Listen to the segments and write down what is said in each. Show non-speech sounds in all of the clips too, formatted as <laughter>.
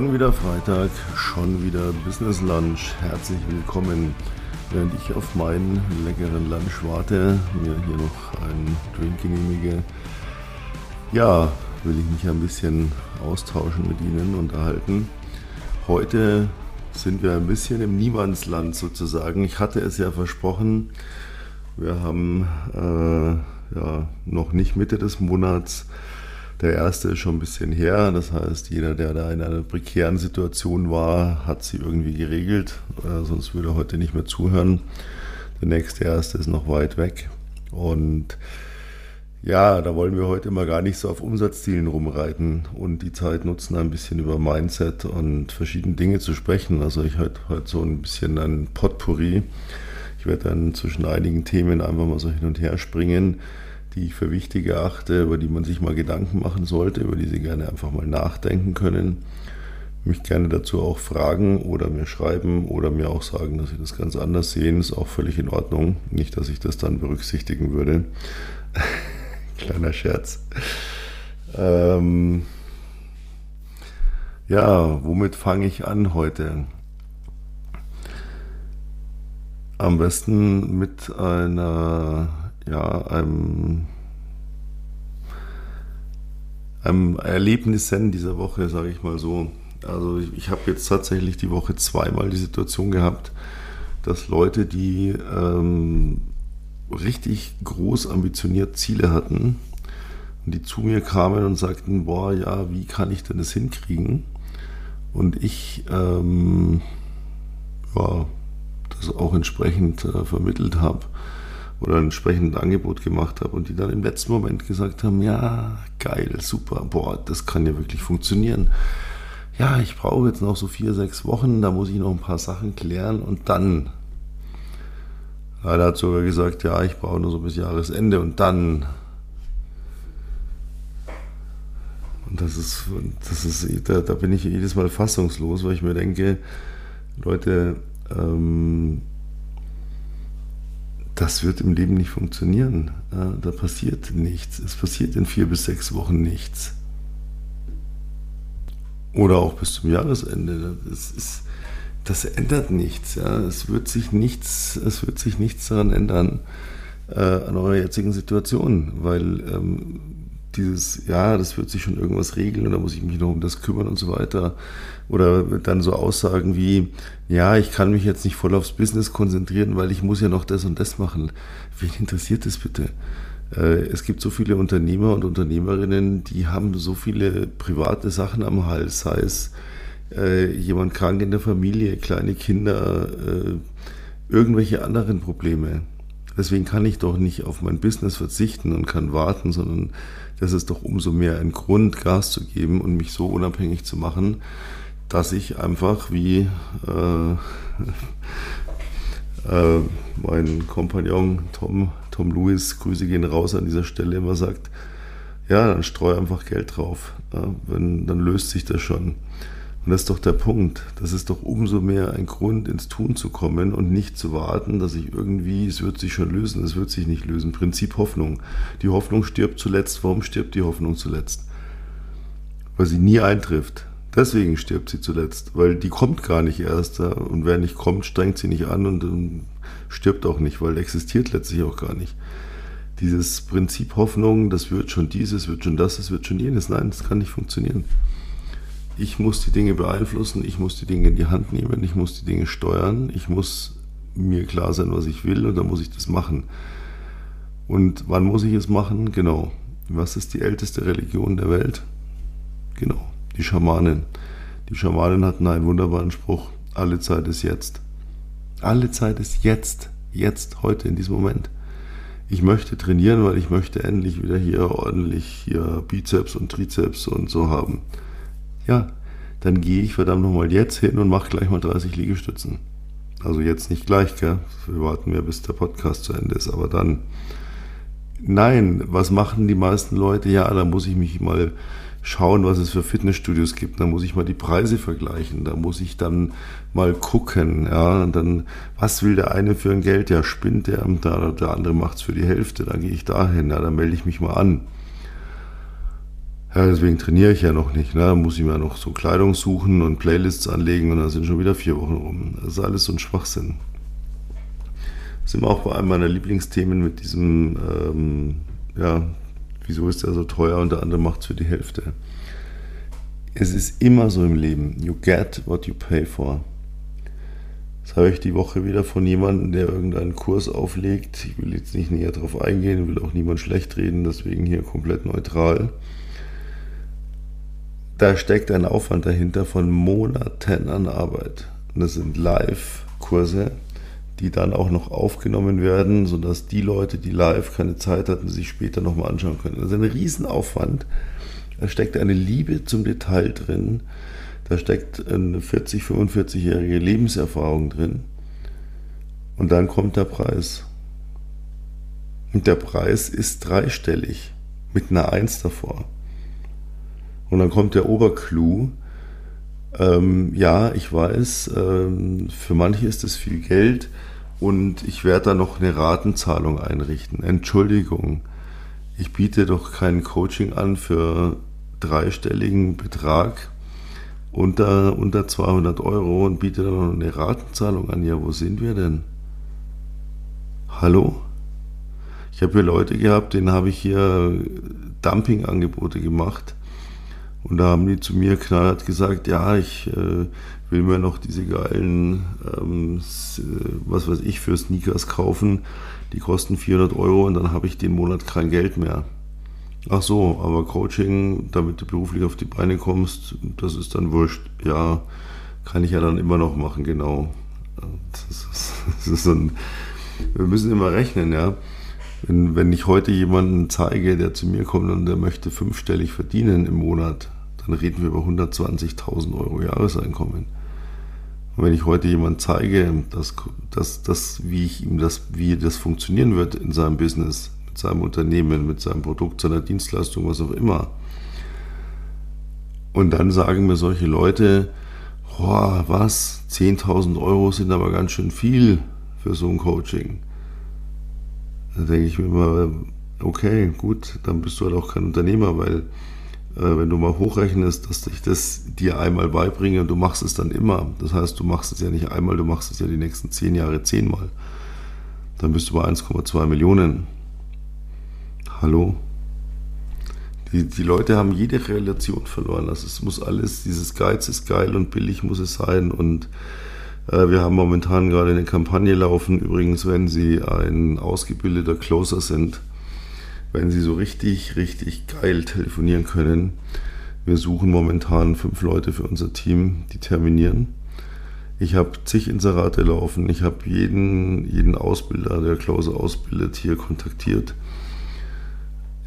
Schon wieder Freitag, schon wieder Business Lunch. Herzlich willkommen. Während ich auf meinen leckeren Lunch warte, mir hier noch einen Drink genehmige, ja, will ich mich ein bisschen austauschen mit Ihnen, unterhalten. Heute sind wir ein bisschen im Niemandsland sozusagen. Ich hatte es ja versprochen. Wir haben äh, ja noch nicht Mitte des Monats. Der erste ist schon ein bisschen her. Das heißt, jeder, der da in einer prekären Situation war, hat sie irgendwie geregelt. Äh, sonst würde er heute nicht mehr zuhören. Der nächste erste ist noch weit weg. Und ja, da wollen wir heute mal gar nicht so auf Umsatzzielen rumreiten und die Zeit nutzen, ein bisschen über Mindset und verschiedene Dinge zu sprechen. Also ich heute heute so ein bisschen ein Potpourri. Ich werde dann zwischen einigen Themen einfach mal so hin und her springen die ich für wichtig erachte, über die man sich mal Gedanken machen sollte, über die Sie gerne einfach mal nachdenken können. Mich gerne dazu auch fragen oder mir schreiben oder mir auch sagen, dass Sie das ganz anders sehen, ist auch völlig in Ordnung. Nicht, dass ich das dann berücksichtigen würde. <laughs> Kleiner Scherz. Ähm ja, womit fange ich an heute? Am besten mit einer ja, einem, einem Erlebnissen dieser Woche, sage ich mal so. Also ich, ich habe jetzt tatsächlich die Woche zweimal die Situation gehabt, dass Leute, die ähm, richtig groß ambitioniert Ziele hatten, die zu mir kamen und sagten, boah, ja, wie kann ich denn das hinkriegen? Und ich, ähm, ja, das auch entsprechend äh, vermittelt habe oder ein entsprechendes Angebot gemacht habe und die dann im letzten Moment gesagt haben, ja, geil, super, boah, das kann ja wirklich funktionieren. Ja, ich brauche jetzt noch so vier, sechs Wochen, da muss ich noch ein paar Sachen klären und dann. Einer hat sogar gesagt, ja, ich brauche nur so bis Jahresende und dann. Und das ist, das ist, da, da bin ich jedes Mal fassungslos, weil ich mir denke, Leute, ähm, das wird im Leben nicht funktionieren. Da passiert nichts. Es passiert in vier bis sechs Wochen nichts. Oder auch bis zum Jahresende. Das, ist, das ändert nichts. Ja. Es, wird sich nichts es wird sich nichts daran ändern äh, an eurer jetzigen Situation, weil ähm, dieses, ja, das wird sich schon irgendwas regeln oder muss ich mich noch um das kümmern und so weiter. Oder dann so Aussagen wie, ja, ich kann mich jetzt nicht voll aufs Business konzentrieren, weil ich muss ja noch das und das machen. Wen interessiert das bitte? Äh, es gibt so viele Unternehmer und Unternehmerinnen, die haben so viele private Sachen am Hals, sei es äh, jemand krank in der Familie, kleine Kinder, äh, irgendwelche anderen Probleme. Deswegen kann ich doch nicht auf mein Business verzichten und kann warten, sondern das ist doch umso mehr ein Grund, Gas zu geben und mich so unabhängig zu machen, dass ich einfach wie äh, <laughs> äh, mein Kompagnon Tom, Tom Lewis, Grüße gehen raus an dieser Stelle, immer sagt, ja, dann streu einfach Geld drauf. Ja, wenn, dann löst sich das schon. Und das ist doch der Punkt. Das ist doch umso mehr ein Grund, ins Tun zu kommen und nicht zu warten, dass ich irgendwie, es wird sich schon lösen, es wird sich nicht lösen. Prinzip Hoffnung. Die Hoffnung stirbt zuletzt. Warum stirbt die Hoffnung zuletzt? Weil sie nie eintrifft. Deswegen stirbt sie zuletzt, weil die kommt gar nicht erst. Und wer nicht kommt, strengt sie nicht an und stirbt auch nicht, weil existiert letztlich auch gar nicht. Dieses Prinzip Hoffnung, das wird schon dieses, wird schon das, das wird schon jenes. Nein, das kann nicht funktionieren ich muss die Dinge beeinflussen, ich muss die Dinge in die Hand nehmen, ich muss die Dinge steuern, ich muss mir klar sein, was ich will und dann muss ich das machen. Und wann muss ich es machen? Genau. Was ist die älteste Religion der Welt? Genau, die Schamanen. Die Schamanen hatten einen wunderbaren Spruch, alle Zeit ist jetzt. Alle Zeit ist jetzt, jetzt, heute, in diesem Moment. Ich möchte trainieren, weil ich möchte endlich wieder hier ordentlich hier Bizeps und Trizeps und so haben ja, dann gehe ich verdammt nochmal jetzt hin und mache gleich mal 30 Liegestützen. Also jetzt nicht gleich, gell? Wir warten ja, bis der Podcast zu Ende ist, aber dann. Nein, was machen die meisten Leute? Ja, da muss ich mich mal schauen, was es für Fitnessstudios gibt. Da muss ich mal die Preise vergleichen. Da muss ich dann mal gucken. Ja, und dann, was will der eine für ein Geld? Ja, spinnt der, der, der andere macht es für die Hälfte. Dann gehe ich dahin. Ja, dann melde ich mich mal an. Ja, deswegen trainiere ich ja noch nicht. Ne? Da muss ich mir noch so Kleidung suchen und Playlists anlegen und dann sind schon wieder vier Wochen rum. Das ist alles so ein Schwachsinn. Das sind wir auch bei einem meiner Lieblingsthemen mit diesem, ähm, ja, wieso ist der so teuer und der andere macht es für die Hälfte. Es ist immer so im Leben. You get what you pay for. Das habe ich die Woche wieder von jemandem, der irgendeinen Kurs auflegt. Ich will jetzt nicht näher darauf eingehen, will auch niemand schlecht reden, deswegen hier komplett neutral da steckt ein Aufwand dahinter von Monaten an Arbeit. Und das sind Live-Kurse, die dann auch noch aufgenommen werden, sodass die Leute, die live keine Zeit hatten, sich später nochmal anschauen können. Das ist ein Riesenaufwand. Da steckt eine Liebe zum Detail drin. Da steckt eine 40, 45-jährige Lebenserfahrung drin. Und dann kommt der Preis. Und der Preis ist dreistellig mit einer Eins davor. Und dann kommt der Oberclou. Ähm, ja, ich weiß, ähm, für manche ist es viel Geld und ich werde da noch eine Ratenzahlung einrichten. Entschuldigung, ich biete doch kein Coaching an für dreistelligen Betrag unter, unter 200 Euro und biete dann noch eine Ratenzahlung an. Ja, wo sind wir denn? Hallo? Ich habe hier Leute gehabt, denen habe ich hier Dumpingangebote gemacht und da haben die zu mir knallhart gesagt, ja, ich äh, will mir noch diese geilen, ähm, äh, was weiß ich, für Sneakers kaufen. Die kosten 400 Euro und dann habe ich den Monat kein Geld mehr. Ach so, aber Coaching, damit du beruflich auf die Beine kommst, das ist dann wurscht. Ja, kann ich ja dann immer noch machen, genau. Das ist, <laughs> das ist ein, wir müssen immer rechnen, ja. Wenn, wenn ich heute jemanden zeige, der zu mir kommt und der möchte fünfstellig verdienen im Monat, dann reden wir über 120.000 Euro Jahreseinkommen. Und wenn ich heute jemand zeige, dass, dass, dass, wie, ich ihm das, wie das funktionieren wird in seinem Business, mit seinem Unternehmen, mit seinem Produkt, seiner Dienstleistung, was auch immer, und dann sagen mir solche Leute, boah, was, 10.000 Euro sind aber ganz schön viel für so ein Coaching. Da denke ich mir immer, okay, gut, dann bist du halt auch kein Unternehmer, weil äh, wenn du mal hochrechnest, dass ich das dir einmal beibringe und du machst es dann immer, das heißt, du machst es ja nicht einmal, du machst es ja die nächsten zehn Jahre zehnmal, dann bist du bei 1,2 Millionen. Hallo? Die, die Leute haben jede Relation verloren. Also es muss alles, dieses Geiz ist geil und billig muss es sein und wir haben momentan gerade eine Kampagne laufen. Übrigens, wenn Sie ein ausgebildeter Closer sind, wenn Sie so richtig, richtig geil telefonieren können. Wir suchen momentan fünf Leute für unser Team, die terminieren. Ich habe zig Inserate laufen. Ich habe jeden, jeden Ausbilder, der Klause ausbildet, hier kontaktiert.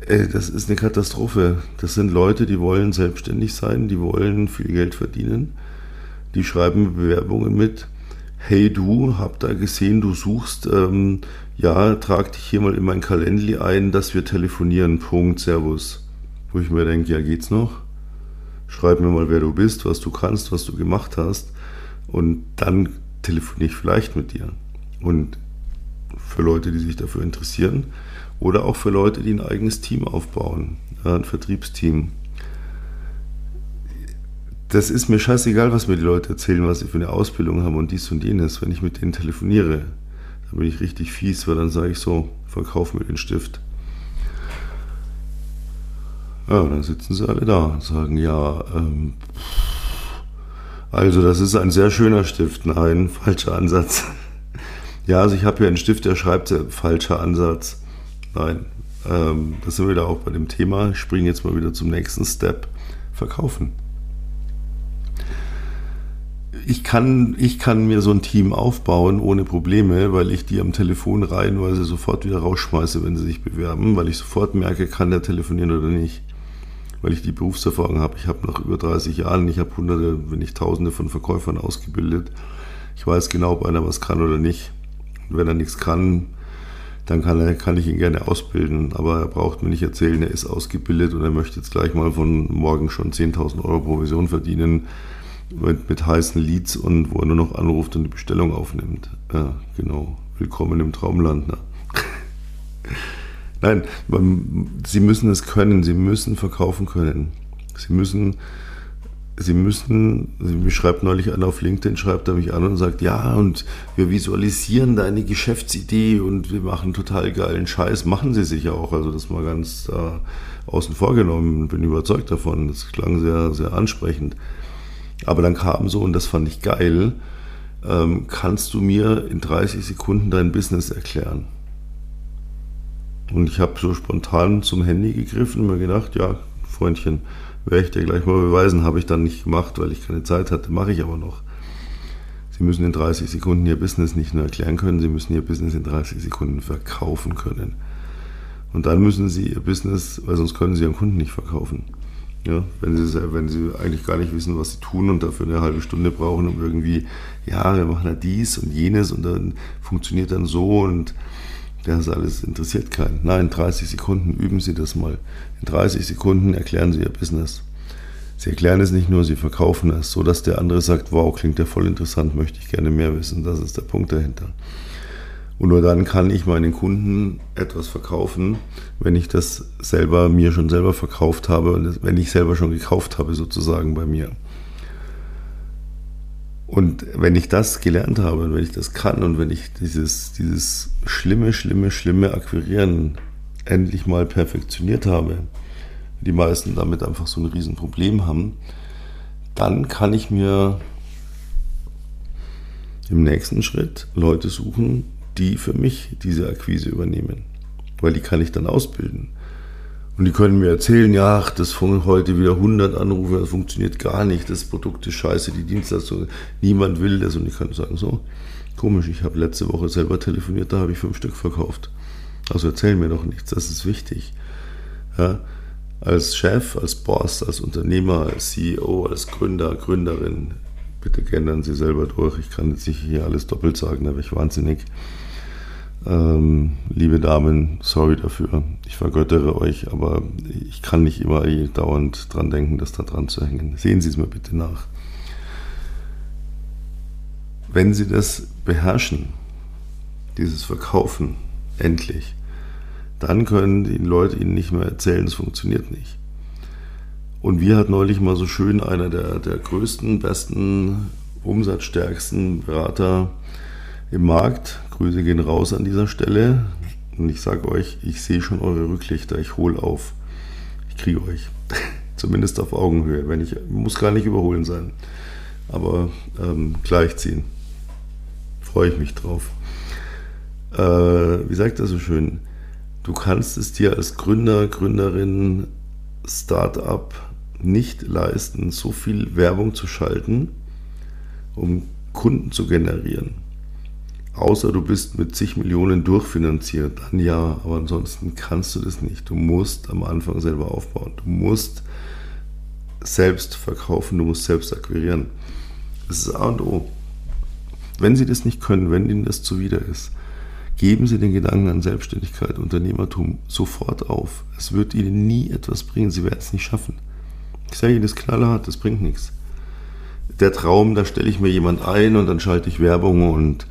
Ey, das ist eine Katastrophe. Das sind Leute, die wollen selbstständig sein, die wollen viel Geld verdienen. Die schreiben Bewerbungen mit hey du, hab da gesehen, du suchst, ähm, ja, trag dich hier mal in mein Kalendli ein, dass wir telefonieren, Punkt, Servus. Wo ich mir denke, ja, geht's noch? Schreib mir mal, wer du bist, was du kannst, was du gemacht hast und dann telefoniere ich vielleicht mit dir. Und für Leute, die sich dafür interessieren oder auch für Leute, die ein eigenes Team aufbauen, ein Vertriebsteam das ist mir scheißegal, was mir die Leute erzählen, was sie für eine Ausbildung haben und dies und jenes. Wenn ich mit denen telefoniere, dann bin ich richtig fies, weil dann sage ich so, verkauf mir den Stift. Ja, dann sitzen sie alle da und sagen, ja, ähm, also das ist ein sehr schöner Stift. Nein, <laughs> falscher Ansatz. Ja, also ich habe hier einen Stift, der schreibt, äh, falscher Ansatz. Nein, ähm, das sind wir da auch bei dem Thema. Ich springe jetzt mal wieder zum nächsten Step. Verkaufen ich kann, ich kann mir so ein Team aufbauen ohne Probleme, weil ich die am Telefon reihenweise sofort wieder rausschmeiße, wenn sie sich bewerben, weil ich sofort merke, kann der telefonieren oder nicht. Weil ich die Berufserfahrung habe. Ich habe nach über 30 Jahren, ich habe hunderte, wenn nicht tausende von Verkäufern ausgebildet. Ich weiß genau, ob einer was kann oder nicht. Und wenn er nichts kann, dann kann, er, kann ich ihn gerne ausbilden. Aber er braucht mir nicht erzählen, er ist ausgebildet und er möchte jetzt gleich mal von morgen schon 10.000 Euro Provision verdienen mit, mit heißen Leads und wo er nur noch anruft und die Bestellung aufnimmt. Ja, genau. Willkommen im Traumland. Ne? <laughs> Nein, Sie müssen es können, Sie müssen verkaufen können. Sie müssen, Sie müssen, Sie schreibt neulich einer auf LinkedIn, schreibt er mich an und sagt, ja, und wir visualisieren deine Geschäftsidee und wir machen total geilen Scheiß. Machen Sie sicher auch, also das mal ganz äh, außen vor genommen, bin überzeugt davon. Das klang sehr, sehr ansprechend. Aber dann kam so, und das fand ich geil, ähm, kannst du mir in 30 Sekunden dein Business erklären? Und ich habe so spontan zum Handy gegriffen und mir gedacht, ja, Freundchen, werde ich dir gleich mal beweisen. Habe ich dann nicht gemacht, weil ich keine Zeit hatte, mache ich aber noch. Sie müssen in 30 Sekunden Ihr Business nicht nur erklären können, Sie müssen Ihr Business in 30 Sekunden verkaufen können. Und dann müssen Sie Ihr Business, weil sonst können Sie Ihren Kunden nicht verkaufen. Ja, wenn, sie, wenn sie eigentlich gar nicht wissen, was sie tun und dafür eine halbe Stunde brauchen, um irgendwie, ja, wir machen ja dies und jenes und dann funktioniert dann so und das alles interessiert keinen. Nein, 30 Sekunden üben Sie das mal. In 30 Sekunden erklären Sie Ihr Business. Sie erklären es nicht nur, Sie verkaufen es, so dass der andere sagt, wow, klingt ja voll interessant, möchte ich gerne mehr wissen. Das ist der Punkt dahinter. Und nur dann kann ich meinen Kunden etwas verkaufen, wenn ich das selber mir schon selber verkauft habe wenn ich selber schon gekauft habe sozusagen bei mir. Und wenn ich das gelernt habe und wenn ich das kann und wenn ich dieses, dieses schlimme, schlimme, schlimme Akquirieren endlich mal perfektioniert habe, die meisten damit einfach so ein Riesenproblem haben, dann kann ich mir im nächsten Schritt Leute suchen, die für mich diese Akquise übernehmen. Weil die kann ich dann ausbilden. Und die können mir erzählen, ja, ach, das von heute wieder 100 Anrufe, das funktioniert gar nicht, das Produkt ist scheiße, die Dienstleistung, niemand will das. Und ich kann sagen, so, komisch, ich habe letzte Woche selber telefoniert, da habe ich fünf Stück verkauft. Also erzähl mir doch nichts, das ist wichtig. Ja, als Chef, als Boss, als Unternehmer, als CEO, als Gründer, Gründerin, bitte gendern Sie selber durch. Ich kann jetzt nicht hier alles doppelt sagen, da wäre ich wahnsinnig. Ähm, liebe Damen, sorry dafür. Ich vergöttere euch, aber ich kann nicht immer dauernd dran denken, das da dran zu hängen. Sehen Sie es mir bitte nach. Wenn Sie das beherrschen, dieses Verkaufen, endlich, dann können die Leute Ihnen nicht mehr erzählen, es funktioniert nicht. Und wir hat neulich mal so schön einer der, der größten, besten, umsatzstärksten Berater im Markt. Grüße gehen raus an dieser Stelle. Und ich sage euch, ich sehe schon eure Rücklichter, ich hole auf. Ich kriege euch. <laughs> Zumindest auf Augenhöhe. Wenn ich, muss gar nicht überholen sein. Aber ähm, gleichziehen. Freue ich mich drauf. Äh, wie sagt er so schön? Du kannst es dir als Gründer, Gründerin, Startup nicht leisten, so viel Werbung zu schalten, um Kunden zu generieren. Außer du bist mit zig Millionen durchfinanziert, dann ja, aber ansonsten kannst du das nicht. Du musst am Anfang selber aufbauen. Du musst selbst verkaufen, du musst selbst akquirieren. Das ist A und O. Wenn Sie das nicht können, wenn Ihnen das zuwider ist, geben Sie den Gedanken an Selbstständigkeit, Unternehmertum sofort auf. Es wird Ihnen nie etwas bringen. Sie werden es nicht schaffen. Ich sage das knallhart, das bringt nichts. Der Traum, da stelle ich mir jemand ein und dann schalte ich Werbung und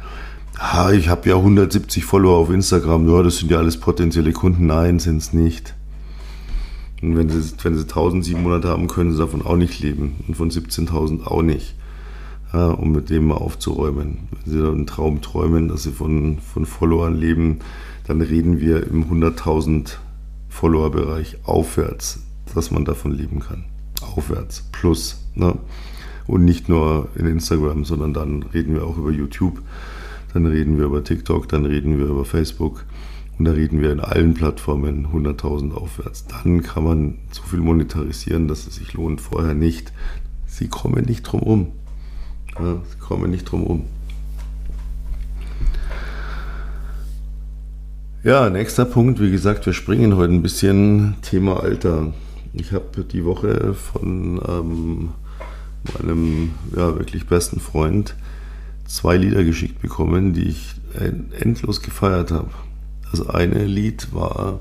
ah, ich habe ja 170 Follower auf Instagram, ja, das sind ja alles potenzielle Kunden. Nein, sind es nicht. Und wenn sie, wenn sie 1700 haben, können sie davon auch nicht leben. Und von 17.000 auch nicht. Ja, um mit dem mal aufzuräumen. Wenn sie einen Traum träumen, dass sie von, von Followern leben, dann reden wir im 100.000 Follower-Bereich aufwärts, dass man davon leben kann. Aufwärts, plus. Ne? Und nicht nur in Instagram, sondern dann reden wir auch über YouTube dann reden wir über TikTok, dann reden wir über Facebook und dann reden wir in allen Plattformen 100.000 aufwärts. Dann kann man so viel monetarisieren, dass es sich lohnt. Vorher nicht. Sie kommen nicht drum um. Ja, sie kommen nicht drum um. Ja, nächster Punkt. Wie gesagt, wir springen heute ein bisschen Thema Alter. Ich habe die Woche von ähm, meinem ja, wirklich besten Freund zwei Lieder geschickt bekommen, die ich endlos gefeiert habe. Das eine Lied war,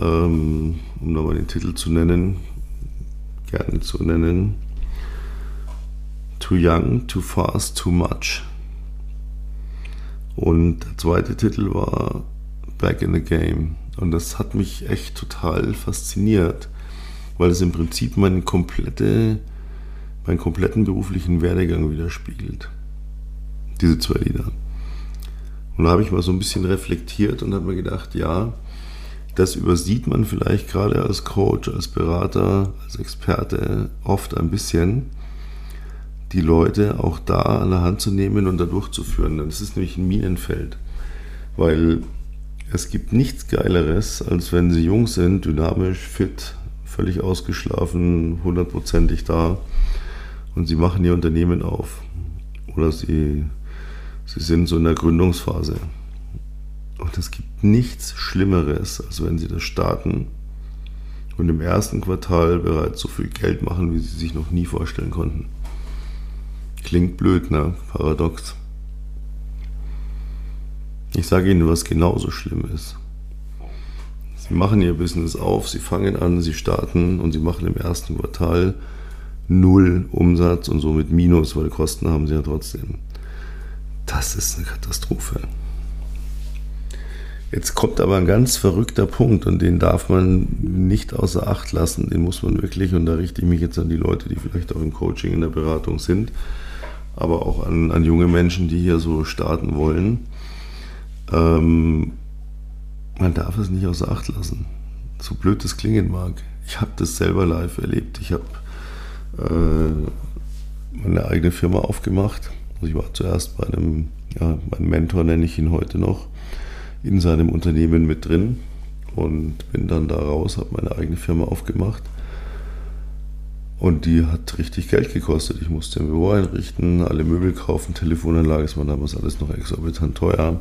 ähm, um nochmal den Titel zu nennen, gerne zu nennen, Too Young, Too Fast, Too Much. Und der zweite Titel war Back in the Game. Und das hat mich echt total fasziniert, weil es im Prinzip meine komplette, meinen kompletten beruflichen Werdegang widerspiegelt. Diese zwei Lieder. Und da habe ich mal so ein bisschen reflektiert und habe mir gedacht, ja, das übersieht man vielleicht gerade als Coach, als Berater, als Experte oft ein bisschen, die Leute auch da an der Hand zu nehmen und da durchzuführen. Das ist nämlich ein Minenfeld, weil es gibt nichts Geileres, als wenn sie jung sind, dynamisch, fit, völlig ausgeschlafen, hundertprozentig da und sie machen ihr Unternehmen auf. Oder sie, sie sind so in der Gründungsphase. Und es gibt nichts Schlimmeres, als wenn sie das starten und im ersten Quartal bereits so viel Geld machen, wie sie sich noch nie vorstellen konnten. Klingt blöd, ne? Paradox. Ich sage Ihnen, was genauso schlimm ist. Sie machen Ihr Business auf, Sie fangen an, Sie starten und Sie machen im ersten Quartal null Umsatz und somit Minus, weil Kosten haben Sie ja trotzdem. Das ist eine Katastrophe. Jetzt kommt aber ein ganz verrückter Punkt und den darf man nicht außer Acht lassen. Den muss man wirklich, und da richte ich mich jetzt an die Leute, die vielleicht auch im Coaching, in der Beratung sind, aber auch an, an junge Menschen, die hier so starten wollen. Ähm, man darf es nicht außer Acht lassen. So blöd das klingen mag. Ich habe das selber live erlebt. Ich habe äh, meine eigene Firma aufgemacht. Also ich war zuerst bei einem, ja, mein Mentor nenne ich ihn heute noch, in seinem Unternehmen mit drin und bin dann da raus, habe meine eigene Firma aufgemacht. Und die hat richtig Geld gekostet. Ich musste ein Büro einrichten, alle Möbel kaufen, Telefonanlage, das war damals alles noch exorbitant teuer.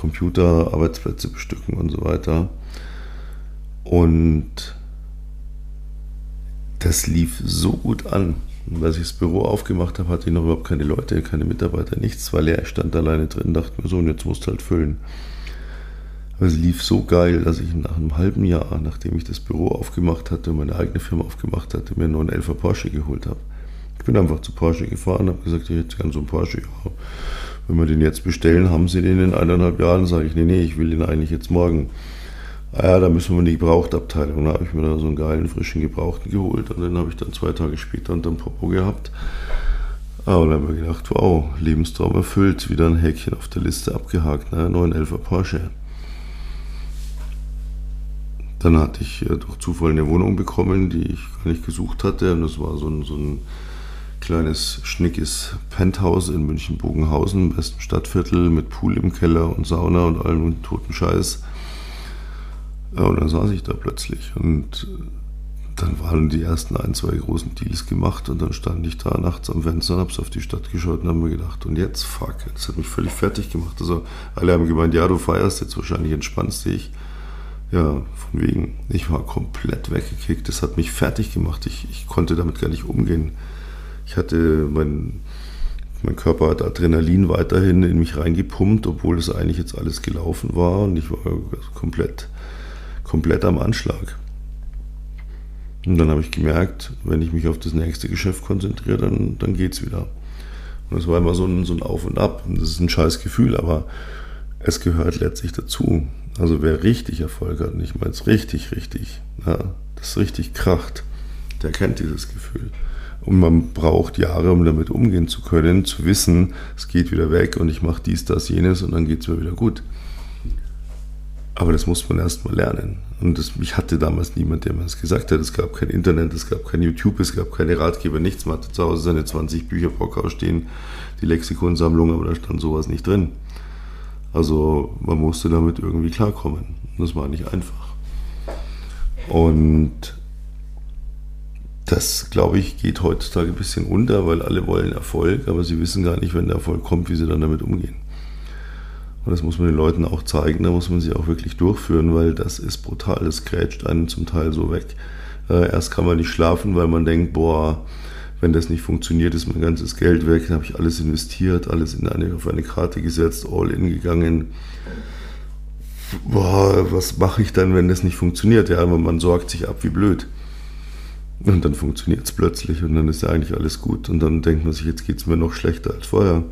Computer, Arbeitsplätze bestücken und so weiter. Und das lief so gut an. Und als ich das Büro aufgemacht habe, hatte ich noch überhaupt keine Leute, keine Mitarbeiter, nichts, weil. Ich stand alleine drin, dachte mir so, und jetzt musst du halt füllen. Aber es lief so geil, dass ich nach einem halben Jahr, nachdem ich das Büro aufgemacht hatte und meine eigene Firma aufgemacht hatte, mir nur einen 11er Porsche geholt habe. Ich bin einfach zu Porsche gefahren, habe gesagt, ich hätte gerne so einen Porsche. Ja, wenn wir den jetzt bestellen, haben Sie den in eineinhalb Jahren? Sage ich, nee, nee, ich will den eigentlich jetzt morgen. Ah ja, da müssen wir in die Gebrauchtabteilung. Da habe ich mir da so einen geilen, frischen Gebrauchten geholt und den habe ich dann zwei Tage später unter dem Popo gehabt. Und dann habe ich gedacht, wow, Lebenstraum erfüllt, wieder ein Häkchen auf der Liste abgehakt, ne? 911er Porsche. Dann hatte ich äh, durch Zufall eine Wohnung bekommen, die ich gar nicht gesucht hatte. Und das war so ein, so ein kleines, schnickes Penthouse in München-Bogenhausen, im besten Stadtviertel, mit Pool im Keller und Sauna und allem toten Scheiß. Ja, und dann saß ich da plötzlich und dann waren die ersten ein, zwei großen Deals gemacht und dann stand ich da nachts am Fenster und hab's auf die Stadt geschaut und habe mir gedacht, und jetzt, fuck, das hat mich völlig fertig gemacht. Also alle haben gemeint, ja, du feierst jetzt wahrscheinlich, entspannst dich. Ja, von wegen, ich war komplett weggekickt, das hat mich fertig gemacht, ich, ich konnte damit gar nicht umgehen. Ich hatte, mein, mein Körper hat Adrenalin weiterhin in mich reingepumpt, obwohl es eigentlich jetzt alles gelaufen war und ich war komplett, komplett am Anschlag. Und dann habe ich gemerkt, wenn ich mich auf das nächste Geschäft konzentriere, dann, dann geht es wieder. Und es war immer so ein, so ein Auf und Ab. Und das ist ein scheiß Gefühl, aber es gehört letztlich dazu. Also wer richtig Erfolg hat, und ich meine es richtig, richtig, ja, das richtig kracht, der kennt dieses Gefühl. Und man braucht Jahre, um damit umgehen zu können, zu wissen, es geht wieder weg und ich mache dies, das, jenes und dann geht es mir wieder gut. Aber das muss man erst mal lernen. Und das, ich hatte damals niemand, der mir das gesagt hat. Es gab kein Internet, es gab kein YouTube, es gab keine Ratgeber, nichts. Man hatte zu Hause seine 20 Bücher Brockhaus stehen, die Lexikonsammlung, aber da stand sowas nicht drin. Also man musste damit irgendwie klarkommen. Das war nicht einfach. Und das, glaube ich, geht heutzutage ein bisschen unter, weil alle wollen Erfolg, aber sie wissen gar nicht, wenn der Erfolg kommt, wie sie dann damit umgehen. Und das muss man den Leuten auch zeigen, da muss man sie auch wirklich durchführen, weil das ist brutal, das grätscht einen zum Teil so weg. Äh, erst kann man nicht schlafen, weil man denkt, boah, wenn das nicht funktioniert, ist mein ganzes Geld weg, dann habe ich alles investiert, alles in eine, auf eine Karte gesetzt, all in gegangen. Boah, was mache ich dann, wenn das nicht funktioniert? Ja, man sorgt sich ab wie blöd. Und dann funktioniert es plötzlich und dann ist ja eigentlich alles gut. Und dann denkt man sich, jetzt geht es mir noch schlechter als vorher.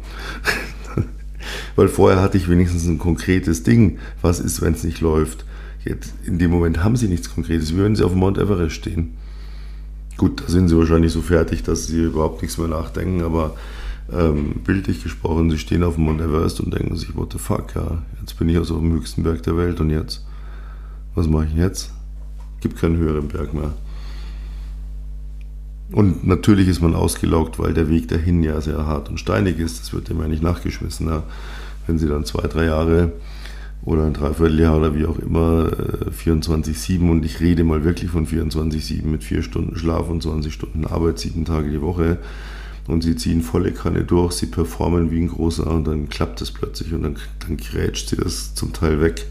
<laughs> Weil vorher hatte ich wenigstens ein konkretes Ding. Was ist, wenn es nicht läuft? Jetzt, in dem Moment haben sie nichts Konkretes, wie wenn sie auf dem Mount Everest stehen. Gut, da sind sie wahrscheinlich so fertig, dass sie überhaupt nichts mehr nachdenken, aber ähm, bildlich gesprochen, sie stehen auf dem Mount Everest und denken sich, what the fuck, ja, jetzt bin ich also auf dem höchsten Berg der Welt und jetzt, was mache ich jetzt? Gibt keinen höheren Berg mehr. Und natürlich ist man ausgelaugt, weil der Weg dahin ja sehr hart und steinig ist. Das wird dem ja nicht nachgeschmissen. Ja. Wenn Sie dann zwei, drei Jahre oder ein Dreivierteljahr oder wie auch immer 24-7 äh, und ich rede mal wirklich von 24-7 mit vier Stunden Schlaf und 20 Stunden Arbeit, sieben Tage die Woche und sie ziehen volle Kanne durch, sie performen wie ein großer und dann klappt es plötzlich und dann, dann grätscht sie das zum Teil weg.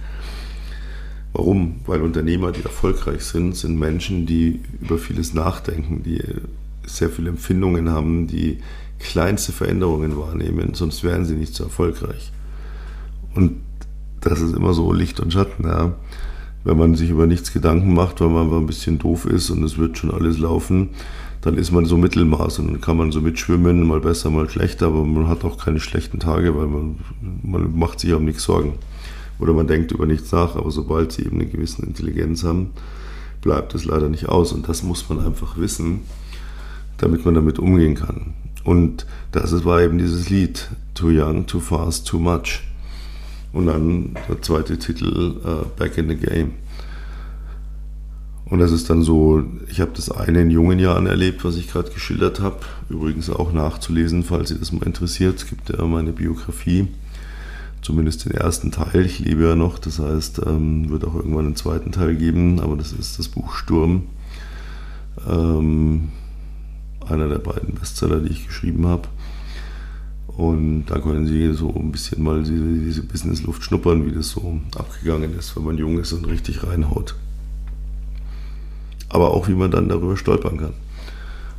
Warum? Weil Unternehmer, die erfolgreich sind, sind Menschen, die über vieles nachdenken, die sehr viele Empfindungen haben, die kleinste Veränderungen wahrnehmen, sonst wären sie nicht so erfolgreich. Und das ist immer so Licht und Schatten. Ja. Wenn man sich über nichts Gedanken macht, weil man einfach ein bisschen doof ist und es wird schon alles laufen, dann ist man so Mittelmaß und dann kann man so mitschwimmen, mal besser, mal schlechter, aber man hat auch keine schlechten Tage, weil man, man macht sich um nichts Sorgen oder man denkt über nichts nach, aber sobald sie eben eine gewisse Intelligenz haben, bleibt es leider nicht aus. Und das muss man einfach wissen, damit man damit umgehen kann. Und das war eben dieses Lied, Too Young, Too Fast, Too Much. Und dann der zweite Titel, uh, Back in the Game. Und das ist dann so, ich habe das eine in jungen Jahren erlebt, was ich gerade geschildert habe. Übrigens auch nachzulesen, falls Sie das mal interessiert. Es gibt ja meine Biografie zumindest den ersten Teil. Ich lebe ja noch, das heißt, ähm, wird auch irgendwann einen zweiten Teil geben, aber das ist das Buch Sturm. Ähm, einer der beiden Bestseller, die ich geschrieben habe. Und da können Sie so ein bisschen mal diese, diese Businessluft schnuppern, wie das so abgegangen ist, wenn man jung ist und richtig reinhaut. Aber auch, wie man dann darüber stolpern kann.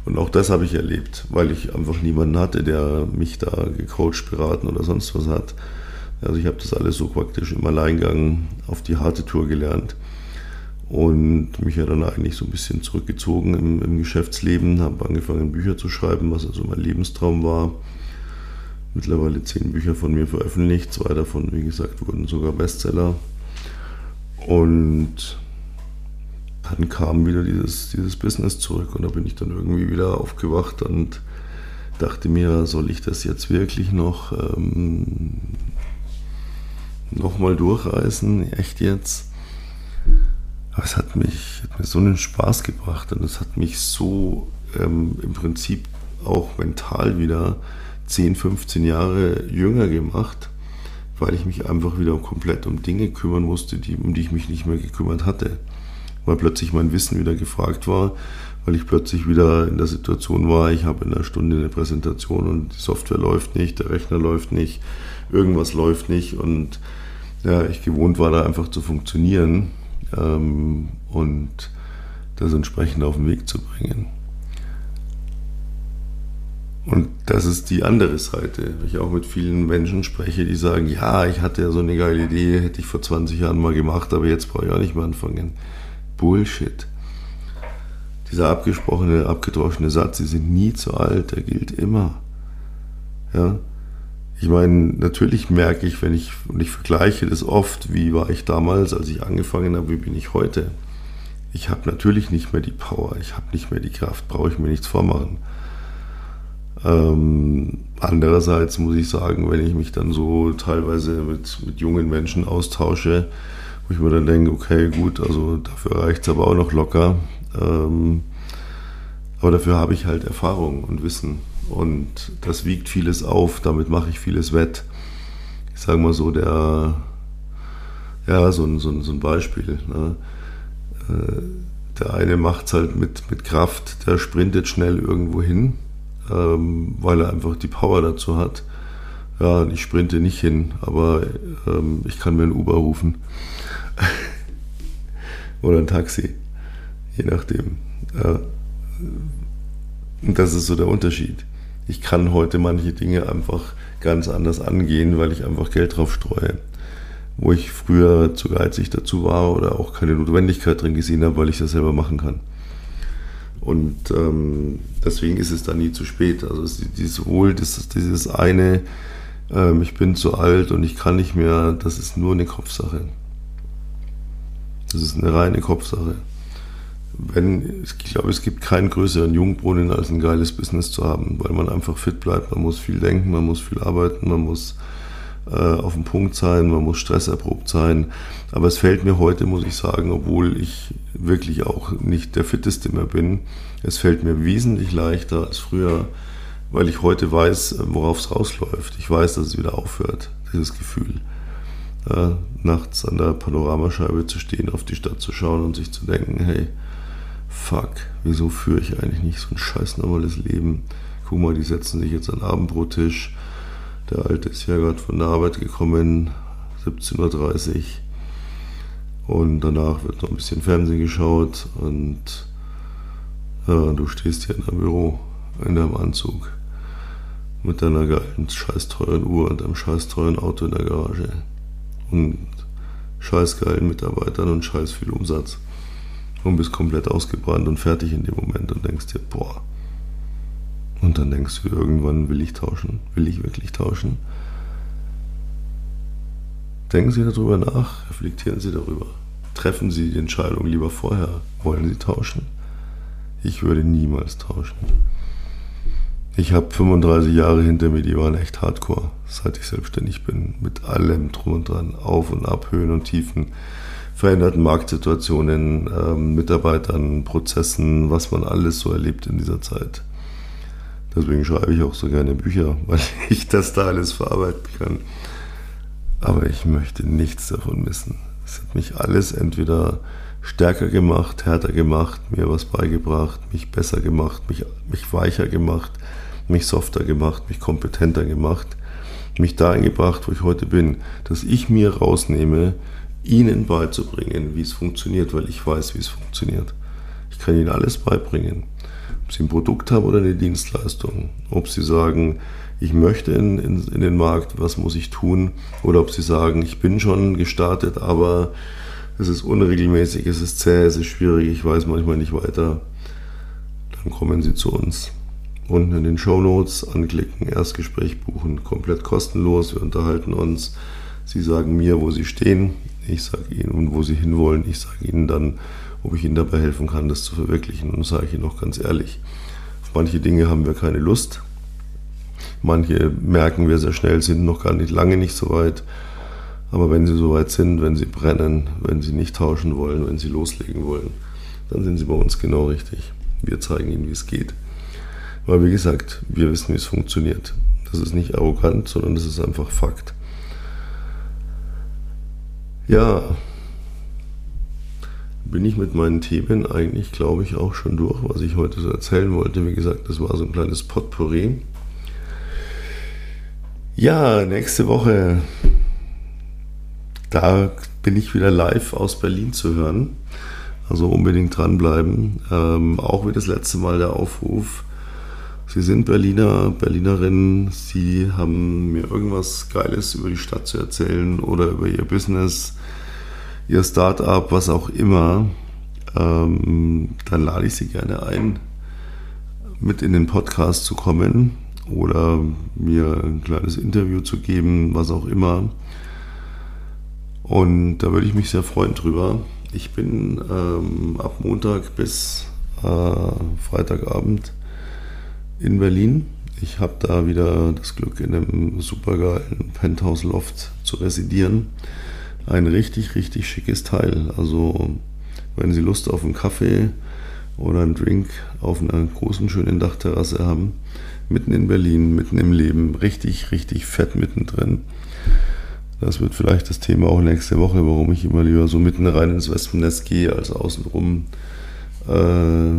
Und auch das habe ich erlebt, weil ich einfach niemanden hatte, der mich da gecoacht, beraten oder sonst was hat. Also ich habe das alles so praktisch im Alleingang auf die harte Tour gelernt und mich ja dann eigentlich so ein bisschen zurückgezogen im, im Geschäftsleben, habe angefangen Bücher zu schreiben, was also mein Lebenstraum war. Mittlerweile zehn Bücher von mir veröffentlicht, zwei davon, wie gesagt, wurden sogar Bestseller. Und dann kam wieder dieses, dieses Business zurück und da bin ich dann irgendwie wieder aufgewacht und dachte mir, soll ich das jetzt wirklich noch ähm, nochmal durchreißen, echt jetzt. Aber es hat, mich, hat mir so einen Spaß gebracht und es hat mich so ähm, im Prinzip auch mental wieder 10, 15 Jahre jünger gemacht, weil ich mich einfach wieder komplett um Dinge kümmern musste, die, um die ich mich nicht mehr gekümmert hatte. Weil plötzlich mein Wissen wieder gefragt war, weil ich plötzlich wieder in der Situation war, ich habe in einer Stunde eine Präsentation und die Software läuft nicht, der Rechner läuft nicht, irgendwas läuft nicht und ja, ich gewohnt war, da einfach zu funktionieren ähm, und das entsprechend auf den Weg zu bringen. Und das ist die andere Seite. Ich auch mit vielen Menschen spreche, die sagen, ja, ich hatte ja so eine geile Idee, hätte ich vor 20 Jahren mal gemacht, aber jetzt brauche ich auch nicht mehr anfangen. Bullshit. Dieser abgesprochene, abgedroschene Satz, sie sind nie zu alt, der gilt immer. Ja? Ich meine, natürlich merke ich, wenn ich, und ich vergleiche das oft, wie war ich damals, als ich angefangen habe, wie bin ich heute. Ich habe natürlich nicht mehr die Power, ich habe nicht mehr die Kraft, brauche ich mir nichts vormachen. Ähm, andererseits muss ich sagen, wenn ich mich dann so teilweise mit, mit jungen Menschen austausche, wo ich mir dann denke, okay, gut, also dafür reicht es aber auch noch locker. Ähm, aber dafür habe ich halt Erfahrung und Wissen. Und das wiegt vieles auf, damit mache ich vieles wett. Ich sage mal so, der, ja, so ein, so so ein Beispiel. Ne? Äh, der eine macht es halt mit, mit Kraft, der sprintet schnell irgendwo hin, ähm, weil er einfach die Power dazu hat. Ja, ich sprinte nicht hin, aber ähm, ich kann mir ein Uber rufen. <laughs> Oder ein Taxi, je nachdem. Ja. Und das ist so der Unterschied ich kann heute manche Dinge einfach ganz anders angehen, weil ich einfach Geld drauf streue. Wo ich früher zu geizig dazu war oder auch keine Notwendigkeit drin gesehen habe, weil ich das selber machen kann. Und ähm, deswegen ist es dann nie zu spät. Also dieses Wohl, das, dieses eine, ähm, ich bin zu alt und ich kann nicht mehr, das ist nur eine Kopfsache. Das ist eine reine Kopfsache. Wenn, ich glaube, es gibt keinen größeren Jungbrunnen, als ein geiles Business zu haben, weil man einfach fit bleibt. Man muss viel denken, man muss viel arbeiten, man muss äh, auf dem Punkt sein, man muss stresserprobt sein. Aber es fällt mir heute, muss ich sagen, obwohl ich wirklich auch nicht der Fitteste mehr bin, es fällt mir wesentlich leichter als früher, weil ich heute weiß, worauf es rausläuft. Ich weiß, dass es wieder aufhört, dieses Gefühl. Äh, nachts an der Panoramascheibe zu stehen, auf die Stadt zu schauen und sich zu denken, hey, fuck, wieso führe ich eigentlich nicht so ein scheiß normales Leben? Guck mal, die setzen sich jetzt an den Abendbrottisch. Der Alte ist ja gerade von der Arbeit gekommen, 17.30 Uhr. Und danach wird noch ein bisschen Fernsehen geschaut und ja, du stehst hier in deinem Büro in deinem Anzug mit deiner geilen, scheiß teuren Uhr und einem scheiß teuren Auto in der Garage und scheiß geilen Mitarbeitern und scheiß viel Umsatz und bist komplett ausgebrannt und fertig in dem Moment und denkst dir, boah. Und dann denkst du irgendwann, will ich tauschen? Will ich wirklich tauschen? Denken Sie darüber nach, reflektieren Sie darüber. Treffen Sie die Entscheidung lieber vorher. Wollen Sie tauschen? Ich würde niemals tauschen. Ich habe 35 Jahre hinter mir, die waren echt hardcore, seit ich selbstständig bin. Mit allem drum und dran, Auf und Ab, Höhen und Tiefen, veränderten Marktsituationen, ähm, Mitarbeitern, Prozessen, was man alles so erlebt in dieser Zeit. Deswegen schreibe ich auch so gerne Bücher, <laughs> weil ich das da alles verarbeiten kann. Aber ich möchte nichts davon missen. Es hat mich alles entweder stärker gemacht, härter gemacht, mir was beigebracht, mich besser gemacht, mich, mich weicher gemacht, mich softer gemacht, mich kompetenter gemacht, mich dahin gebracht, wo ich heute bin, dass ich mir rausnehme, ihnen beizubringen, wie es funktioniert, weil ich weiß, wie es funktioniert. Ich kann ihnen alles beibringen. Ob sie ein Produkt haben oder eine Dienstleistung. Ob sie sagen, ich möchte in, in, in den Markt, was muss ich tun? Oder ob sie sagen, ich bin schon gestartet, aber es ist unregelmäßig, es ist zäh, es ist schwierig, ich weiß manchmal nicht weiter. Dann kommen sie zu uns unten in den Show Notes anklicken, Erstgespräch buchen, komplett kostenlos. Wir unterhalten uns. Sie sagen mir, wo Sie stehen. Ich sage Ihnen, und wo Sie hinwollen. Ich sage Ihnen dann, ob ich Ihnen dabei helfen kann, das zu verwirklichen. Und sage ich Ihnen auch ganz ehrlich, auf manche Dinge haben wir keine Lust. Manche merken wir sehr schnell, sind noch gar nicht lange nicht so weit. Aber wenn sie so weit sind, wenn sie brennen, wenn sie nicht tauschen wollen, wenn sie loslegen wollen, dann sind sie bei uns genau richtig. Wir zeigen ihnen, wie es geht. Weil, wie gesagt, wir wissen, wie es funktioniert. Das ist nicht arrogant, sondern das ist einfach Fakt. Ja, bin ich mit meinen Themen eigentlich, glaube ich, auch schon durch, was ich heute so erzählen wollte. Wie gesagt, das war so ein kleines Potpourri. Ja, nächste Woche, da bin ich wieder live aus Berlin zu hören. Also unbedingt dranbleiben. Ähm, auch wie das letzte Mal der Aufruf Sie sind Berliner, Berlinerin, Sie haben mir irgendwas Geiles über die Stadt zu erzählen oder über Ihr Business, Ihr Startup, was auch immer, ähm, dann lade ich Sie gerne ein, mit in den Podcast zu kommen oder mir ein kleines Interview zu geben, was auch immer. Und da würde ich mich sehr freuen drüber. Ich bin ähm, ab Montag bis äh, Freitagabend in Berlin. Ich habe da wieder das Glück, in einem supergeilen Penthouse-Loft zu residieren. Ein richtig, richtig schickes Teil. Also, wenn Sie Lust auf einen Kaffee oder einen Drink auf einer großen, schönen Dachterrasse haben, mitten in Berlin, mitten im Leben, richtig, richtig fett mittendrin. Das wird vielleicht das Thema auch nächste Woche, warum ich immer lieber so mitten rein ins Wespennest gehe, als außenrum äh,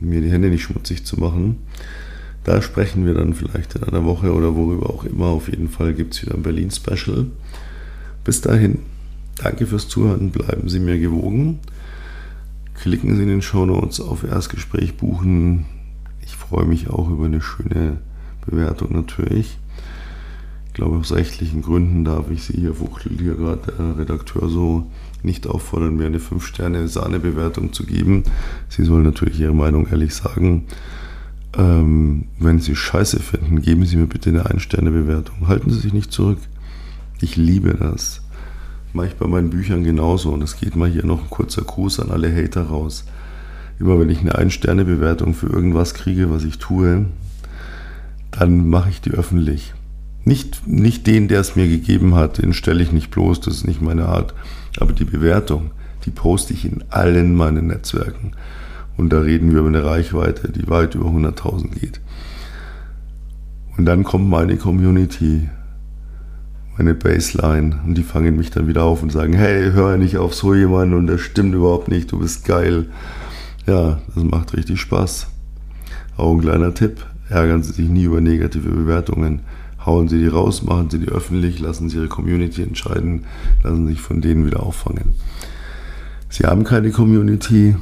mir die Hände nicht schmutzig zu machen. Da sprechen wir dann vielleicht in einer Woche oder worüber auch immer. Auf jeden Fall gibt es wieder ein Berlin-Special. Bis dahin, danke fürs Zuhören, bleiben Sie mir gewogen. Klicken Sie in den Show Notes auf Erstgespräch buchen. Ich freue mich auch über eine schöne Bewertung natürlich. Ich glaube, aus rechtlichen Gründen darf ich Sie hier, fuchtelt hier gerade der Redakteur so, nicht auffordern, mir eine 5-Sterne-Sahne-Bewertung zu geben. Sie sollen natürlich Ihre Meinung ehrlich sagen. Ähm, wenn Sie Scheiße finden, geben Sie mir bitte eine Ein-Sterne-Bewertung. Halten Sie sich nicht zurück. Ich liebe das. Mache ich bei meinen Büchern genauso. Und es geht mal hier noch ein kurzer Gruß an alle Hater raus. Immer wenn ich eine Ein-Sterne-Bewertung für irgendwas kriege, was ich tue, dann mache ich die öffentlich. Nicht, nicht den, der es mir gegeben hat, den stelle ich nicht bloß, das ist nicht meine Art. Aber die Bewertung, die poste ich in allen meinen Netzwerken. Und da reden wir über eine Reichweite, die weit über 100.000 geht. Und dann kommt meine Community, meine Baseline und die fangen mich dann wieder auf und sagen, hey, hör nicht auf so jemanden und das stimmt überhaupt nicht, du bist geil. Ja, das macht richtig Spaß. Auch ein kleiner Tipp, ärgern Sie sich nie über negative Bewertungen. Hauen Sie die raus, machen Sie die öffentlich, lassen Sie Ihre Community entscheiden, lassen Sie sich von denen wieder auffangen. Sie haben keine Community,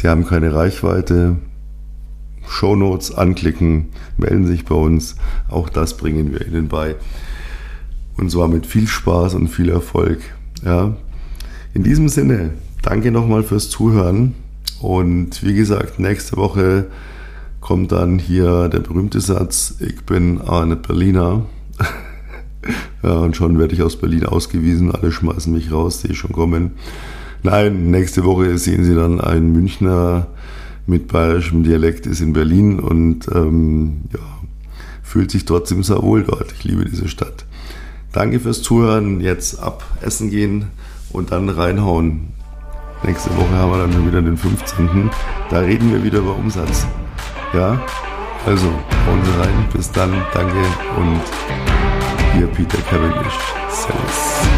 Sie haben keine Reichweite. Shownotes anklicken, melden sich bei uns. Auch das bringen wir Ihnen bei. Und zwar mit viel Spaß und viel Erfolg. Ja. In diesem Sinne, danke nochmal fürs Zuhören. Und wie gesagt, nächste Woche kommt dann hier der berühmte Satz, ich bin eine Berliner. <laughs> ja, und schon werde ich aus Berlin ausgewiesen, alle schmeißen mich raus, sehe ich schon kommen. Nein, nächste Woche sehen Sie dann einen Münchner mit bayerischem Dialekt, ist in Berlin und ähm, ja, fühlt sich trotzdem sehr wohl dort. Ich liebe diese Stadt. Danke fürs Zuhören. Jetzt ab essen gehen und dann reinhauen. Nächste Woche haben wir dann wieder den 15. Da reden wir wieder über Umsatz. Ja, also hauen Sie rein. Bis dann. Danke und Ihr Peter Cavendish. Servus.